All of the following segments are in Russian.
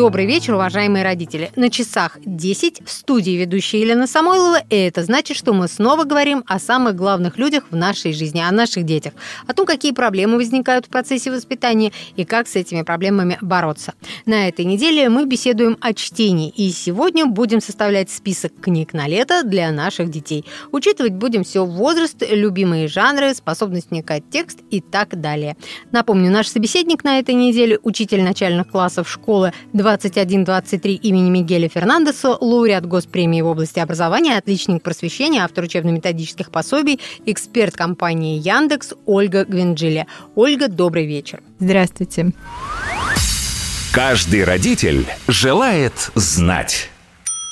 Добрый вечер, уважаемые родители. На часах 10 в студии ведущая Елена Самойлова, и это значит, что мы снова говорим о самых главных людях в нашей жизни, о наших детях, о том, какие проблемы возникают в процессе воспитания и как с этими проблемами бороться. На этой неделе мы беседуем о чтении, и сегодня будем составлять список книг на лето для наших детей. Учитывать будем все возраст, любимые жанры, способность вникать текст и так далее. Напомню, наш собеседник на этой неделе – учитель начальных классов школы 2 21-23 имени Мигеля Фернандеса, лауреат Госпремии в области образования, отличник просвещения, автор учебно-методических пособий, эксперт компании Яндекс Ольга Гвинджиля. Ольга, добрый вечер. Здравствуйте. Каждый родитель желает знать.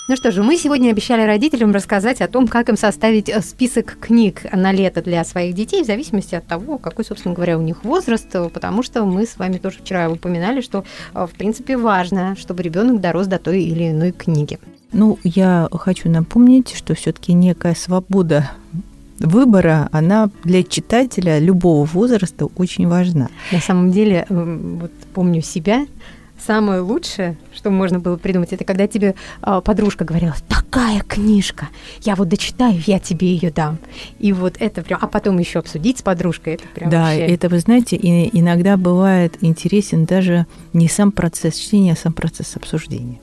Ну что же, мы сегодня обещали родителям рассказать о том, как им составить э, список книг на лето для своих детей, в зависимости от того, какой, собственно говоря, у них возраст, потому что мы с вами тоже вчера упоминали, что, э, в принципе, важно, чтобы ребенок дорос до той или иной книги. Ну, я хочу напомнить, что все-таки некая свобода выбора, она для читателя любого возраста очень важна. На самом деле, вот помню себя, самое лучшее, что можно было придумать, это когда тебе э, подружка говорила, такая книжка, я вот дочитаю, я тебе ее дам. И вот это прям, а потом еще обсудить с подружкой, это прям Да, вообще... это, вы знаете, и, иногда бывает интересен даже не сам процесс чтения, а сам процесс обсуждения.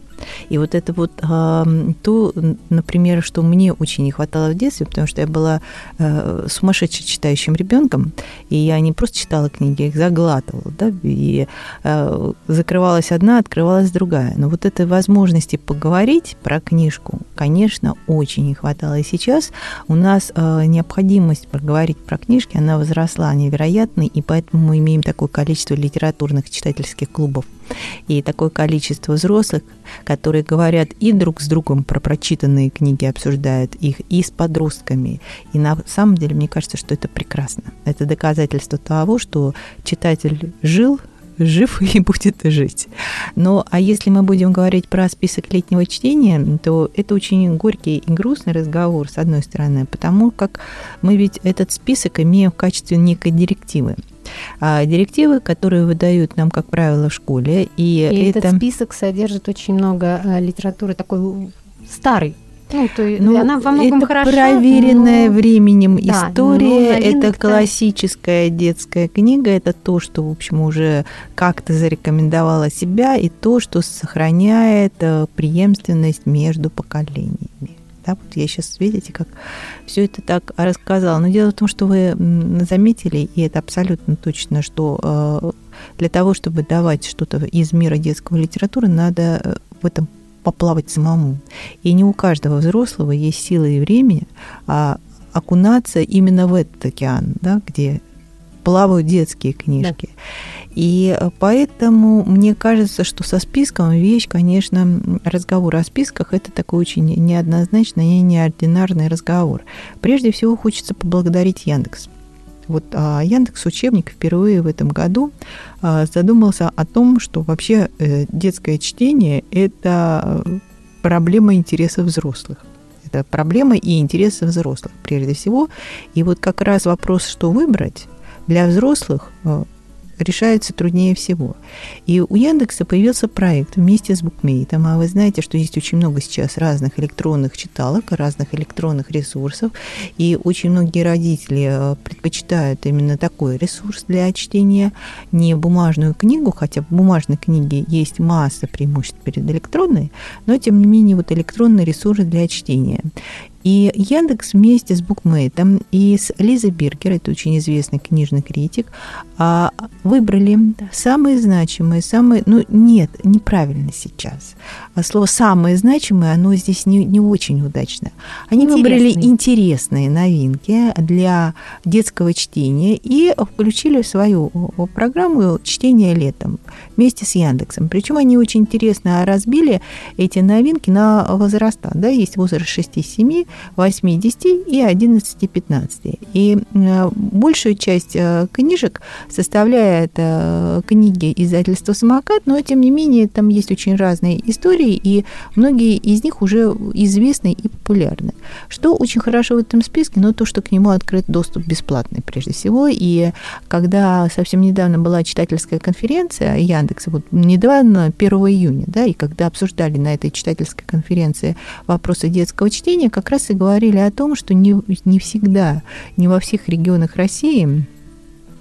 И вот это вот э, то, например, что мне очень не хватало в детстве, потому что я была э, сумасшедшим читающим ребенком, и я не просто читала книги, я их заглатывала, да, и э, закрывалась одна, открывалась другая. Но вот этой возможности поговорить про книжку, конечно, очень не хватало. И сейчас у нас э, необходимость поговорить про книжки, она возросла невероятно, и поэтому мы имеем такое количество литературных читательских клубов и такое количество взрослых, которые говорят и друг с другом про прочитанные книги, обсуждают их, и с подростками. И на самом деле, мне кажется, что это прекрасно. Это доказательство того, что читатель жил, жив и будет жить. Но а если мы будем говорить про список летнего чтения, то это очень горький и грустный разговор, с одной стороны, потому как мы ведь этот список имеем в качестве некой директивы. А директивы, которые выдают нам, как правило, в школе. И, и это... этот список содержит очень много э, литературы такой старый, ну, то ну, она во многом это хороша, проверенная но... временем да, история, это классическая детская книга, это то, что, в общем, уже как-то зарекомендовала себя, и то, что сохраняет э, преемственность между поколениями. Да, вот я сейчас, видите, как все это так рассказала. Но дело в том, что вы заметили, и это абсолютно точно, что э, для того, чтобы давать что-то из мира детского литературы, надо э, в этом поплавать самому. И не у каждого взрослого есть силы и время а окунаться именно в этот океан, да, где плавают детские книжки. Да. И поэтому мне кажется, что со списком вещь, конечно, разговор о списках это такой очень неоднозначный и неординарный разговор. Прежде всего хочется поблагодарить Яндекс. Вот а, Яндекс Учебник впервые в этом году а, задумался о том, что вообще э, детское чтение – это проблема интересов взрослых. Это проблема и интересы взрослых прежде всего. И вот как раз вопрос, что выбрать для взрослых, э, решается труднее всего. И у Яндекса появился проект вместе с букмейтом, а вы знаете, что есть очень много сейчас разных электронных читалок, разных электронных ресурсов, и очень многие родители э, предпочитают именно такой ресурс для чтения, не бумажную книгу, хотя в бумажной книге есть масса преимуществ перед электронной, но тем не менее вот электронный ресурс для чтения. И Яндекс вместе с Букмейтом и с Лизой Биргер, это очень известный книжный критик, а, выбрали самые значимые, самые... Ну, нет, неправильно сейчас. А слово «самые значимые», оно здесь не, не очень удачно. Они интересные. выбрали интересные новинки для детского чтения и включили в свою программу чтение летом» вместе с Яндексом. Причем они очень интересно разбили эти новинки на возраста. Да, есть возраст 6-7, 8, 10 и 11, 15. И большую часть э, книжек составляет э, книги издательства «Самокат», но, тем не менее, там есть очень разные истории, и многие из них уже известны и популярны. Что очень хорошо в этом списке, но то, что к нему открыт доступ бесплатный прежде всего. И когда совсем недавно была читательская конференция Яндекса, вот недавно, 1 июня, да, и когда обсуждали на этой читательской конференции вопросы детского чтения, как раз и говорили о том, что не, не всегда, не во всех регионах России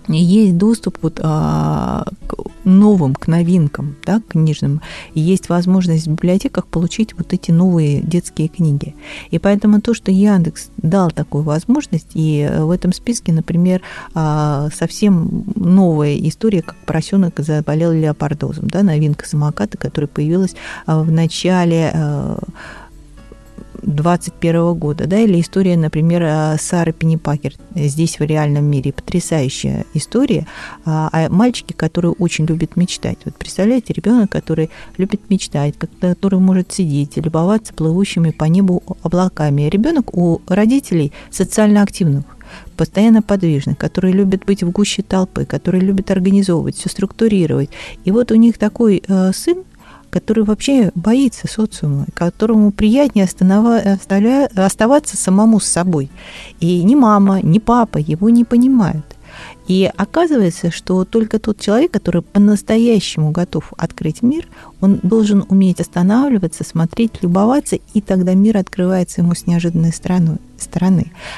есть доступ вот, а, к новым, к новинкам, да, книжным, есть возможность в библиотеках получить вот эти новые детские книги. И поэтому то, что Яндекс дал такую возможность, и в этом списке, например, а, совсем новая история, как поросенок заболел леопардозом, да, новинка самоката, которая появилась а, в начале а, 21 года, да, или история, например, Сары Пеннипакер здесь в реальном мире. Потрясающая история о мальчике, который очень любит мечтать. Вот представляете, ребенок, который любит мечтать, который может сидеть, любоваться плывущими по небу облаками. Ребенок у родителей социально активных постоянно подвижных, которые любят быть в гуще толпы, которые любят организовывать, все структурировать. И вот у них такой э, сын, который вообще боится социума, которому приятнее оставаться самому с собой. И ни мама, ни папа его не понимают. И оказывается, что только тот человек, который по-настоящему готов открыть мир, он должен уметь останавливаться, смотреть, любоваться, и тогда мир открывается ему с неожиданной стороны.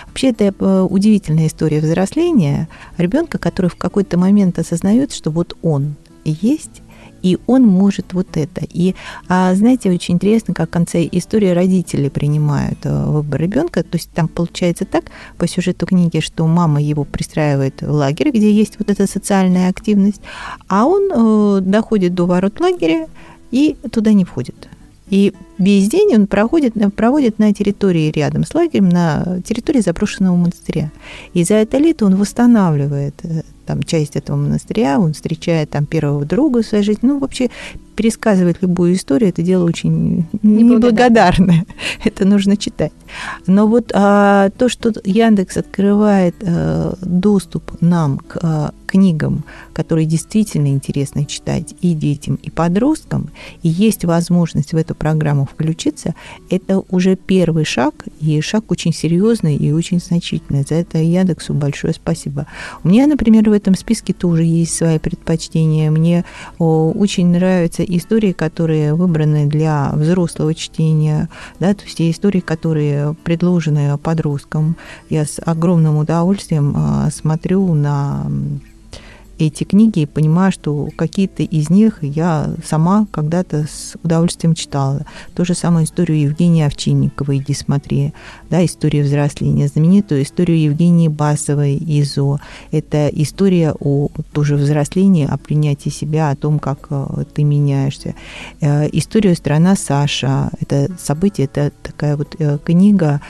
Вообще, это э, удивительная история взросления ребенка, который в какой-то момент осознает, что вот он есть, и он может вот это. И, а, знаете, очень интересно, как в конце истории родители принимают э, выбор ребенка. То есть там получается так по сюжету книги, что мама его пристраивает в лагерь, где есть вот эта социальная активность, а он э, доходит до ворот лагеря и туда не входит. И весь день он проходит, проводит на территории рядом с лагерем, на территории заброшенного монастыря. И за это лето он восстанавливает э, там часть этого монастыря, он встречает там первого друга своей жизни. Ну, вообще, пересказывать любую историю, это дело очень неблагодарное. Это нужно читать. Но вот а, то, что Яндекс открывает а, доступ нам к а, книгам, которые действительно интересно читать и детям, и подросткам, и есть возможность в эту программу включиться, это уже первый шаг, и шаг очень серьезный и очень значительный. За это Яндексу большое спасибо. У меня, например, в этом списке тоже есть свои предпочтения. Мне очень нравятся истории, которые выбраны для взрослого чтения, да, то есть истории, которые предложены подросткам. Я с огромным удовольствием а, смотрю на эти книги и понимаю, что какие-то из них я сама когда-то с удовольствием читала. То же самое историю Евгении Овчинниковой «Иди смотри», да, история взросления, знаменитую историю Евгении Басовой «Изо». Это история о тоже взрослении, о принятии себя, о том, как э, ты меняешься. Э, история «Страна Саша» – это событие, это такая вот э, книга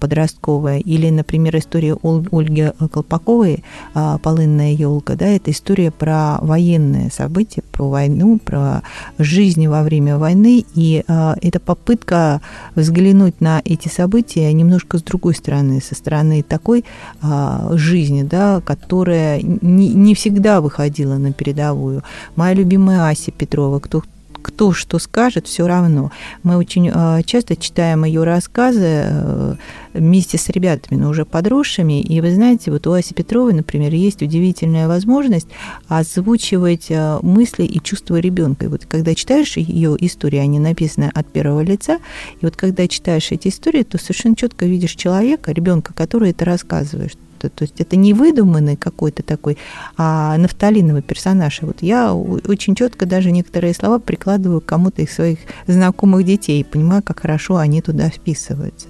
подростковая. Или, например, история Ольги Колпаковой «Полынная елка», да, это история про военные события, про войну, про жизнь во время войны. И э, это попытка взглянуть на эти события немножко с другой стороны, со стороны такой э, жизни, да, которая не, не всегда выходила на передовую. Моя любимая Ася Петрова, кто кто что скажет, все равно. Мы очень э, часто читаем ее рассказы э, вместе с ребятами, но уже подросшими. И вы знаете, вот у Аси Петровой, например, есть удивительная возможность озвучивать э, мысли и чувства ребенка. И вот когда читаешь ее истории, они написаны от первого лица, и вот когда читаешь эти истории, то совершенно четко видишь человека, ребенка, который это рассказывает, что то есть это не выдуманный какой-то такой а нафталиновый персонаж. И вот я очень четко даже некоторые слова прикладываю к кому-то из своих знакомых детей понимаю, как хорошо они туда вписываются.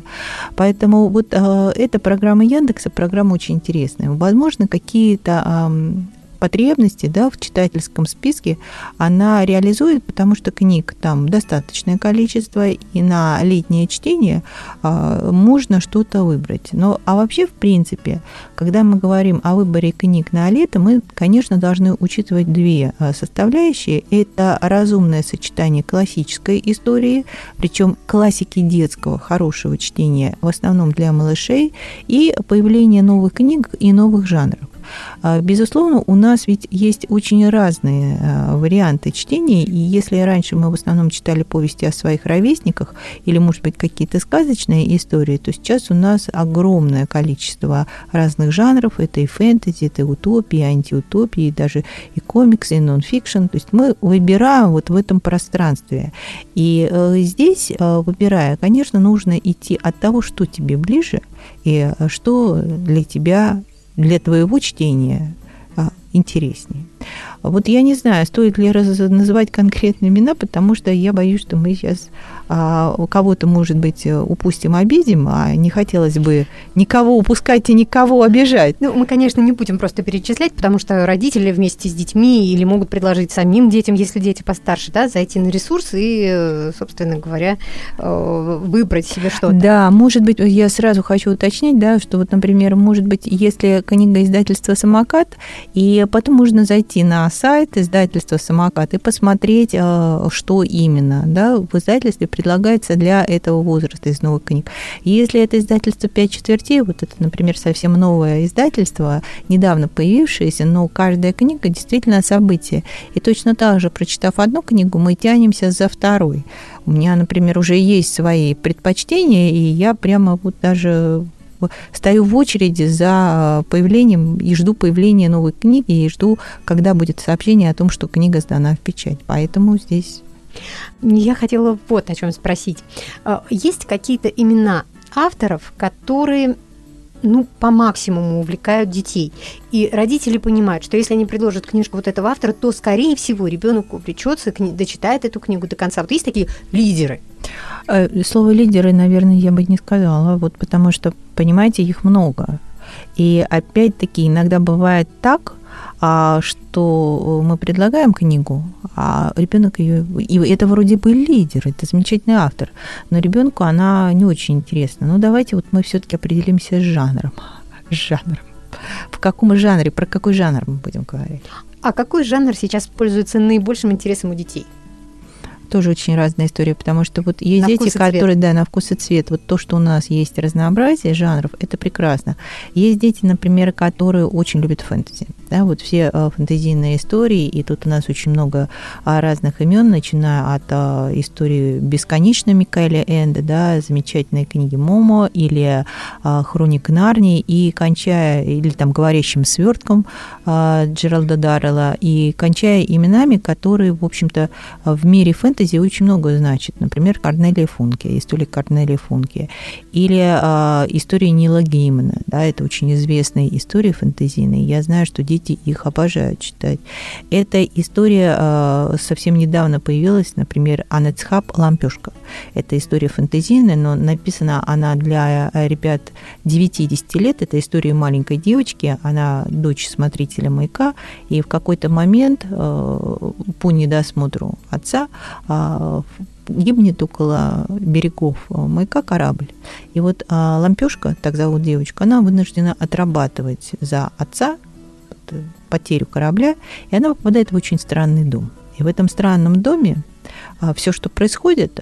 Поэтому вот э, эта программа Яндекса, программа очень интересная. Возможно, какие-то потребности да, в читательском списке она реализует, потому что книг там достаточное количество, и на летнее чтение а, можно что-то выбрать. Но, а вообще, в принципе, когда мы говорим о выборе книг на лето, мы, конечно, должны учитывать две а, составляющие. Это разумное сочетание классической истории, причем классики детского хорошего чтения, в основном для малышей, и появление новых книг и новых жанров. А, безусловно, у нас ведь есть очень разные а, варианты чтения, и если раньше мы в основном читали повести о своих ровесниках или, может быть, какие-то сказочные истории, то сейчас у нас огромное количество разных жанров. Это и фэнтези, это и утопии, антиутопии, и даже и комиксы, и нон-фикшн. То есть мы выбираем вот в этом пространстве. И э, здесь, э, выбирая, конечно, нужно идти от того, что тебе ближе, и э, что для тебя, для твоего чтения интереснее. Вот я не знаю, стоит ли называть конкретные имена, потому что я боюсь, что мы сейчас а, кого-то, может быть, упустим, обидим, а не хотелось бы никого упускать и никого обижать. Ну, мы, конечно, не будем просто перечислять, потому что родители вместе с детьми или могут предложить самим детям, если дети постарше, да, зайти на ресурс и, собственно говоря, э, выбрать себе что-то. Да, может быть, я сразу хочу уточнить, да, что вот, например, может быть, если книга издательства «Самокат», и потом можно зайти на сайт издательства «Самокат» и посмотреть, э, что именно да, в издательстве предлагается для этого возраста из новых книг. Если это издательство «Пять четвертей», вот это, например, совсем новое издательство, недавно появившееся, но каждая книга действительно событие. И точно так же, прочитав одну книгу, мы тянемся за второй. У меня, например, уже есть свои предпочтения, и я прямо вот даже стою в очереди за появлением и жду появления новой книги, и жду, когда будет сообщение о том, что книга сдана в печать. Поэтому здесь... Я хотела вот о чем спросить. А, есть какие-то имена авторов, которые ну, по максимуму увлекают детей. И родители понимают, что если они предложат книжку вот этого автора, то, скорее всего, ребенок увлечется, дочитает эту книгу до конца. Вот есть такие лидеры. Э, слово лидеры, наверное, я бы не сказала, вот потому что, понимаете, их много. И опять-таки иногда бывает так, что мы предлагаем книгу, а ребенок ее, и это вроде бы лидер, это замечательный автор, но ребенку она не очень интересна. Ну давайте вот мы все-таки определимся с жанром, с жанром. В каком жанре, про какой жанр мы будем говорить? А какой жанр сейчас пользуется наибольшим интересом у детей? Тоже очень разная история, потому что вот есть на дети, которые, да, на вкус и цвет. Вот то, что у нас есть разнообразие жанров, это прекрасно. Есть дети, например, которые очень любят фэнтези. Да, вот все э, фэнтезийные истории, и тут у нас очень много а, разных имен, начиная от а, истории бесконечной Микаэля Энда, да, замечательной книги Момо или а, Хроник Нарнии, и кончая, или там говорящим свертком Джералда Даррелла, и кончая именами, которые, в общем-то, в мире фэнтези фэнтези очень много значит. Например, Корнелия Функе, история Корнелия Функе. Или э, история Нила Геймана. Да, это очень известные истории фэнтезийные. Я знаю, что дети их обожают читать. Эта история э, совсем недавно появилась, например, Анецхаб Лампешка. Это история фэнтезийная, но написана она для ребят 9-10 лет. Это история маленькой девочки. Она дочь смотрителя маяка. И в какой-то момент э, по недосмотру отца а, гибнет около берегов маяка корабль. И вот а, Лампешка, так зовут девочку, она вынуждена отрабатывать за отца потерю корабля, и она попадает в очень странный дом. И в этом странном доме а, все, что происходит,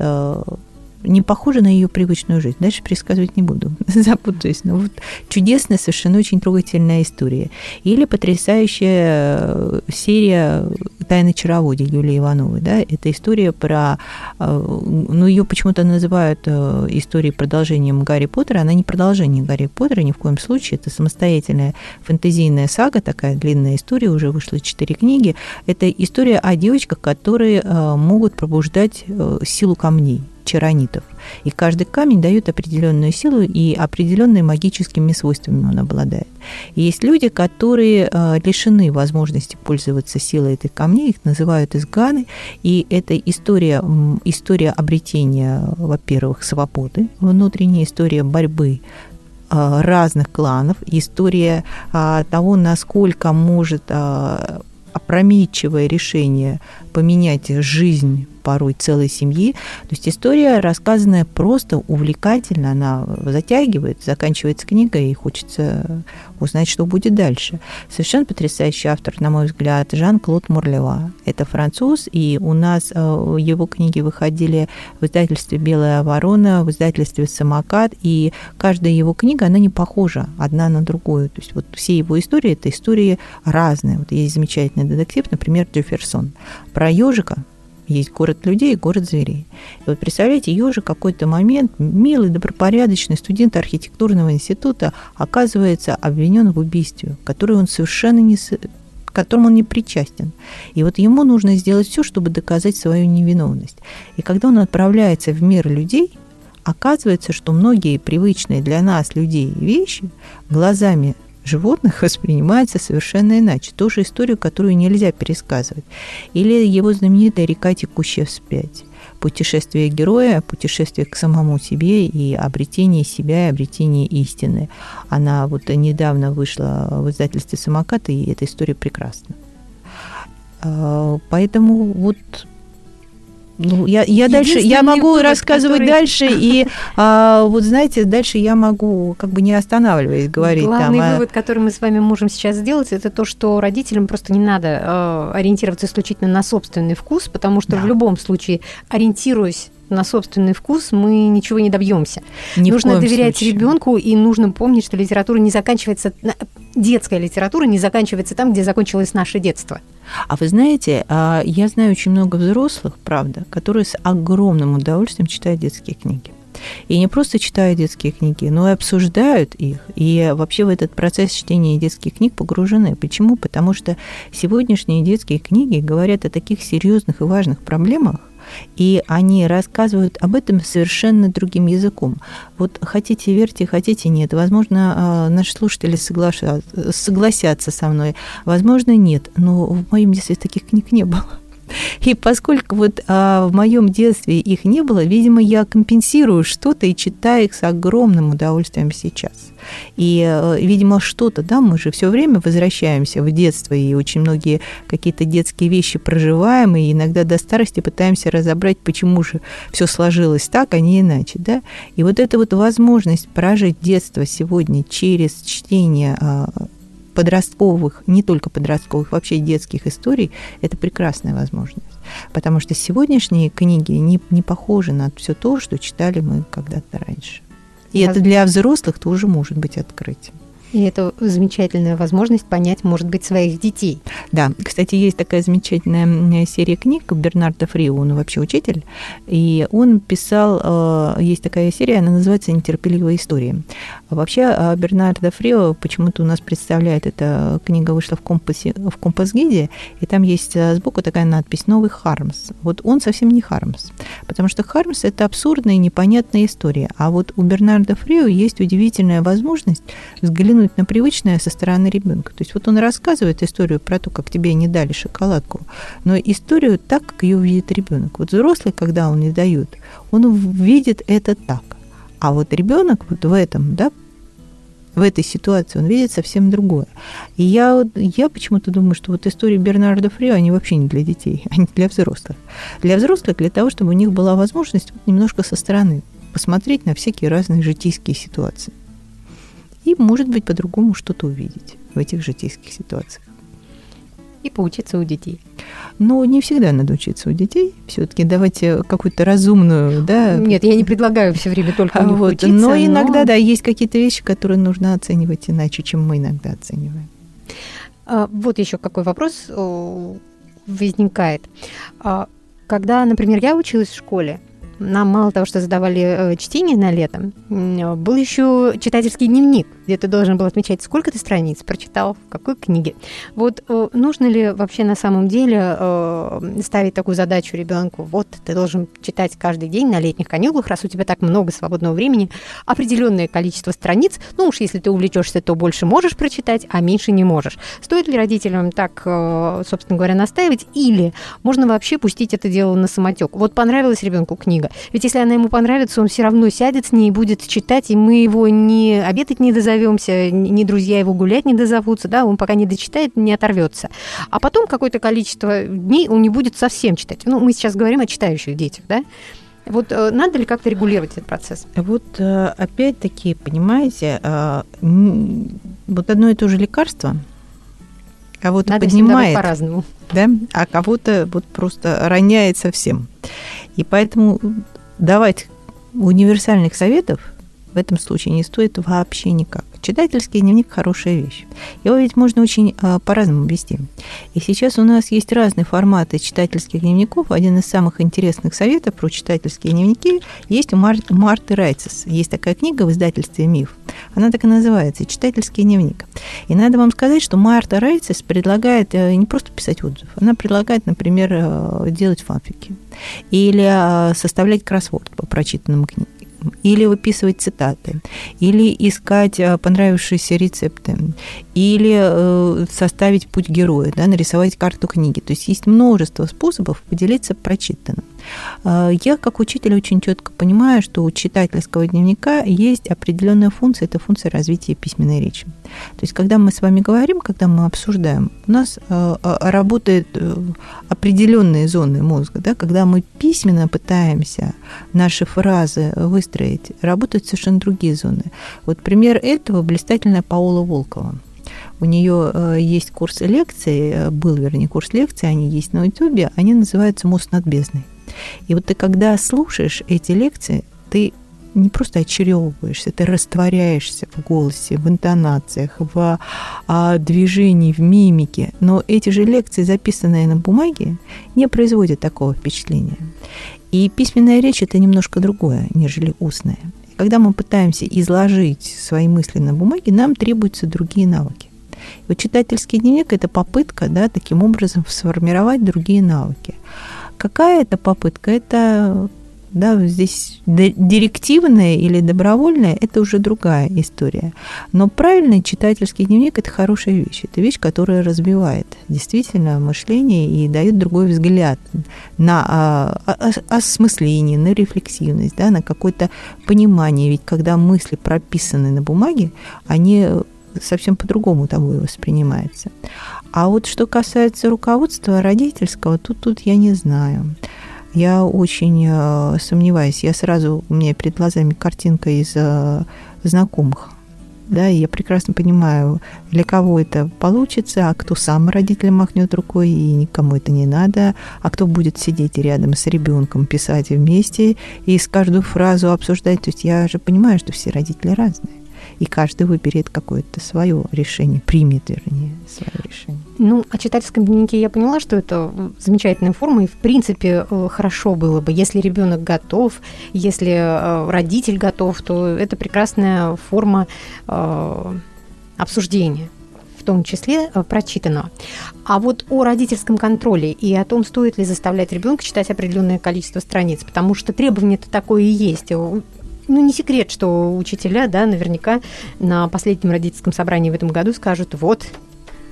не похоже на ее привычную жизнь. Дальше пересказывать не буду, запутаюсь. Но вот чудесная, совершенно очень трогательная история. Или потрясающая э, серия «Тайны чароводия» Юлии Ивановой. Да? Это история про... Э, ну, ее почему-то называют э, историей продолжением Гарри Поттера. Она не продолжение Гарри Поттера ни в коем случае. Это самостоятельная фэнтезийная сага, такая длинная история, уже вышло четыре книги. Это история о девочках, которые могут пробуждать силу камней чаранитов. И каждый камень дает определенную силу и определенными магическими свойствами он обладает. И есть люди, которые э, лишены возможности пользоваться силой этих камней, их называют изганы, и это история, история обретения, во-первых, свободы, внутренняя история борьбы э, разных кланов, история э, того, насколько может опрометчивое решение поменять жизнь порой целой семьи. То есть история, рассказанная просто увлекательно, она затягивает, заканчивается книга, и хочется узнать, что будет дальше. Совершенно потрясающий автор, на мой взгляд, Жан-Клод Мурлева. Это француз, и у нас э, его книги выходили в издательстве «Белая ворона», в издательстве «Самокат», и каждая его книга, она не похожа одна на другую. То есть вот все его истории – это истории разные. Вот есть замечательный детектив, например, Джефферсон, про ежика, есть город людей и город зверей. И вот представляете, ежик какой-то момент, милый, добропорядочный студент архитектурного института оказывается обвинен в убийстве, которое он совершенно не к которому он не причастен. И вот ему нужно сделать все, чтобы доказать свою невиновность. И когда он отправляется в мир людей, оказывается, что многие привычные для нас людей вещи глазами животных воспринимается совершенно иначе. Ту же историю, которую нельзя пересказывать. Или его знаменитая река, текущая вспять. Путешествие героя, путешествие к самому себе и обретение себя, и обретение истины. Она вот недавно вышла в издательстве «Самокат», и эта история прекрасна. А, поэтому вот ну, я, я дальше, я могу вывод, рассказывать который... дальше, и а, вот знаете, дальше я могу, как бы не останавливаясь, говорить. Главный там, а вывод, который мы с вами можем сейчас сделать, это то, что родителям просто не надо э, ориентироваться исключительно на собственный вкус, потому что да. в любом случае, ориентируясь на собственный вкус, мы ничего не добьемся. Ни нужно доверять ребенку и нужно помнить, что литература не заканчивается, детская литература не заканчивается там, где закончилось наше детство. А вы знаете, а, я знаю очень много взрослых, правда, которые с огромным удовольствием читают детские книги. И не просто читают детские книги, но и обсуждают их. И вообще в этот процесс чтения детских книг погружены. Почему? Потому что сегодняшние детские книги говорят о таких серьезных и важных проблемах, и они рассказывают об этом совершенно другим языком. Вот хотите верьте, хотите нет. Возможно, а, наши слушатели соглашаются, согласятся со мной, возможно, нет. Но в моем детстве таких книг не было. И поскольку вот а, в моем детстве их не было, видимо, я компенсирую что-то и читаю их с огромным удовольствием сейчас. И, э, видимо, что-то, да, мы же все время возвращаемся в детство, и очень многие какие-то детские вещи проживаем, и иногда до старости пытаемся разобрать, почему же все сложилось так, а не иначе, да. И вот эта вот возможность прожить детство сегодня через чтение а, подростковых, не только подростковых, вообще детских историй, это прекрасная возможность. Потому что сегодняшние книги не, не похожи на все то, что читали мы когда-то раньше. И это для взрослых тоже может быть открытием. И это замечательная возможность понять, может быть, своих детей. Да, кстати, есть такая замечательная серия книг Бернарда Фрио, он вообще учитель, и он писал, э, есть такая серия, она называется «Нетерпеливые истории». Вообще э, Бернардо Фрио почему-то у нас представляет, эта книга вышла в, компасе, в компас-гиде, и там есть э, сбоку такая надпись «Новый Хармс». Вот он совсем не Хармс, потому что Хармс – это абсурдная непонятная история, а вот у Бернарда Фрио есть удивительная возможность взглянуть взглянуть на привычное со стороны ребенка. То есть вот он рассказывает историю про то, как тебе не дали шоколадку, но историю так, как ее видит ребенок. Вот взрослый, когда он не дает, он видит это так. А вот ребенок вот в этом, да, в этой ситуации он видит совсем другое. И я, я почему-то думаю, что вот истории Бернарда Фрио, они вообще не для детей, они для взрослых. Для взрослых, для того, чтобы у них была возможность немножко со стороны посмотреть на всякие разные житейские ситуации и, может быть, по-другому что-то увидеть в этих житейских ситуациях. И поучиться у детей. Но не всегда надо учиться у детей. Все-таки давайте какую-то разумную, да. Нет, я не предлагаю все время только у них вот, учиться. Но иногда, но... да, есть какие-то вещи, которые нужно оценивать иначе, чем мы иногда оцениваем. А, вот еще какой вопрос возникает. А, когда, например, я училась в школе, нам мало того, что задавали э, чтение на лето, был еще читательский дневник, где ты должен был отмечать, сколько ты страниц прочитал, в какой книге. Вот э, нужно ли вообще на самом деле э, ставить такую задачу ребенку? Вот ты должен читать каждый день на летних каникулах, раз у тебя так много свободного времени, определенное количество страниц. Ну уж если ты увлечешься, то больше можешь прочитать, а меньше не можешь. Стоит ли родителям так, собственно говоря, настаивать, или можно вообще пустить это дело на самотек? Вот понравилась ребенку книга, ведь если она ему понравится, он все равно сядет с ней и будет читать, и мы его не обедать не дозовем, оторвемся, ни друзья его гулять не дозовутся, да, он пока не дочитает, не оторвется. А потом какое-то количество дней он не будет совсем читать. Ну, мы сейчас говорим о читающих детях, да. Вот э, надо ли как-то регулировать этот процесс? Вот э, опять-таки, понимаете, э, вот одно и то же лекарство кого-то надо поднимает, по-разному, да, а кого-то вот просто роняет совсем. И поэтому давать универсальных советов в этом случае не стоит вообще никак. Читательский дневник – хорошая вещь. Его ведь можно очень а, по-разному вести. И сейчас у нас есть разные форматы читательских дневников. Один из самых интересных советов про читательские дневники есть у Мар- Марты Райцес. Есть такая книга в издательстве «Миф». Она так и называется «Читательский дневник». И надо вам сказать, что Марта Райцес предлагает э, не просто писать отзыв, она предлагает, например, э, делать фанфики или э, составлять кроссворд по прочитанным книгам или выписывать цитаты, или искать э, понравившиеся рецепты, или э, составить путь героя, да, нарисовать карту книги. То есть есть множество способов поделиться прочитанным. Э, я, как учитель, очень четко понимаю, что у читательского дневника есть определенная функция, это функция развития письменной речи. То есть, когда мы с вами говорим, когда мы обсуждаем, у нас э, работают определенные зоны мозга, да, когда мы письменно пытаемся наши фразы выстроить, работают совершенно другие зоны. Вот пример этого блистательная Паула Волкова. У нее э, есть курс лекций, э, был, вернее, курс лекций, они есть на YouTube, они называются «Мост над бездной». И вот ты, когда слушаешь эти лекции, ты не просто очаровываешься, ты растворяешься в голосе, в интонациях, в а, движении, в мимике. Но эти же лекции, записанные на бумаге, не производят такого впечатления. И письменная речь – это немножко другое, нежели устная. когда мы пытаемся изложить свои мысли на бумаге, нам требуются другие навыки. Вот читательский дневник – это попытка да, таким образом сформировать другие навыки. Какая это попытка? Это да, здесь директивная или добровольная – это уже другая история. Но правильный читательский дневник – это хорошая вещь. Это вещь, которая развивает действительно мышление и дает другой взгляд на а, осмысление, на рефлексивность, да, на какое-то понимание. Ведь когда мысли прописаны на бумаге, они совсем по-другому тобой воспринимается. А вот что касается руководства родительского, тут, тут я не знаю. Я очень э, сомневаюсь. Я сразу, у меня перед глазами картинка из э, знакомых. Да, и я прекрасно понимаю, для кого это получится, а кто сам родителям махнет рукой, и никому это не надо, а кто будет сидеть рядом с ребенком, писать вместе и с каждую фразу обсуждать. То есть я же понимаю, что все родители разные и каждый выберет какое-то свое решение, примет, вернее, свое решение. Ну, о читательском дневнике я поняла, что это замечательная форма, и в принципе э, хорошо было бы, если ребенок готов, если э, родитель готов, то это прекрасная форма э, обсуждения в том числе прочитанного. А вот о родительском контроле и о том, стоит ли заставлять ребенка читать определенное количество страниц, потому что требование-то такое и есть ну, не секрет, что учителя, да, наверняка на последнем родительском собрании в этом году скажут, вот,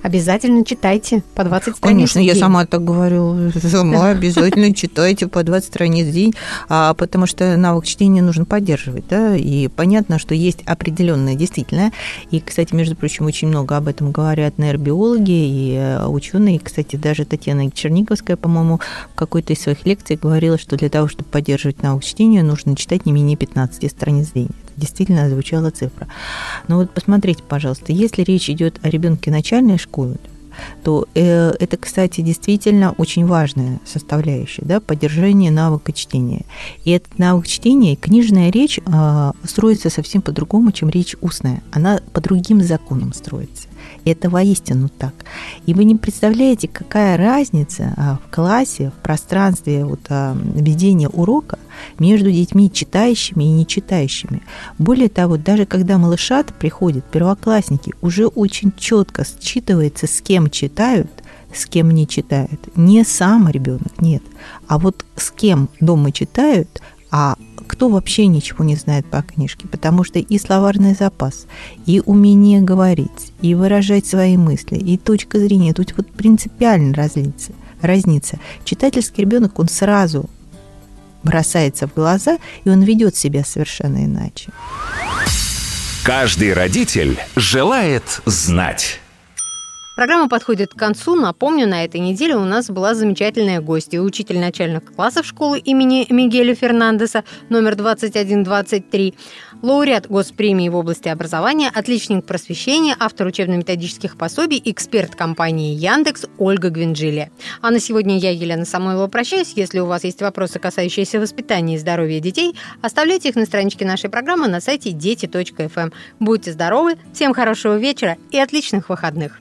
Обязательно читайте по 20 страниц Конечно, я сама так говорю. Сама обязательно читайте по 20 страниц в день, а, потому что навык чтения нужно поддерживать. Да? И понятно, что есть определенное действительно. И, кстати, между прочим, очень много об этом говорят нейробиологи и э, ученые. Кстати, даже Татьяна Черниковская, по-моему, в какой-то из своих лекций говорила, что для того, чтобы поддерживать навык чтения, нужно читать не менее 15 страниц в день действительно звучала цифра. Но вот посмотрите, пожалуйста, если речь идет о ребенке начальной школы, то э, это, кстати, действительно очень важная составляющая, да, поддержание навыка чтения. И этот навык чтения, книжная речь э, строится совсем по-другому, чем речь устная. Она по другим законам строится. Это воистину так. И вы не представляете, какая разница а, в классе, в пространстве вот, а, ведения урока между детьми читающими и не читающими. Более того, даже когда малышат приходят, первоклассники, уже очень четко считывается, с кем читают, с кем не читают. Не сам ребенок, нет. А вот с кем дома читают, а кто вообще ничего не знает по книжке, потому что и словарный запас, и умение говорить, и выражать свои мысли, и точка зрения, тут вот принципиально разница. разница. Читательский ребенок, он сразу бросается в глаза, и он ведет себя совершенно иначе. Каждый родитель желает знать. Программа подходит к концу. Напомню, на этой неделе у нас была замечательная гостья, учитель начальных классов школы имени Мигеля Фернандеса, номер 2123, лауреат госпремии в области образования, отличник просвещения, автор учебно-методических пособий, эксперт компании Яндекс Ольга Гвинжилия. А на сегодня я, Елена Самойлова, прощаюсь. Если у вас есть вопросы, касающиеся воспитания и здоровья детей, оставляйте их на страничке нашей программы на сайте дети.фм. Будьте здоровы, всем хорошего вечера и отличных выходных.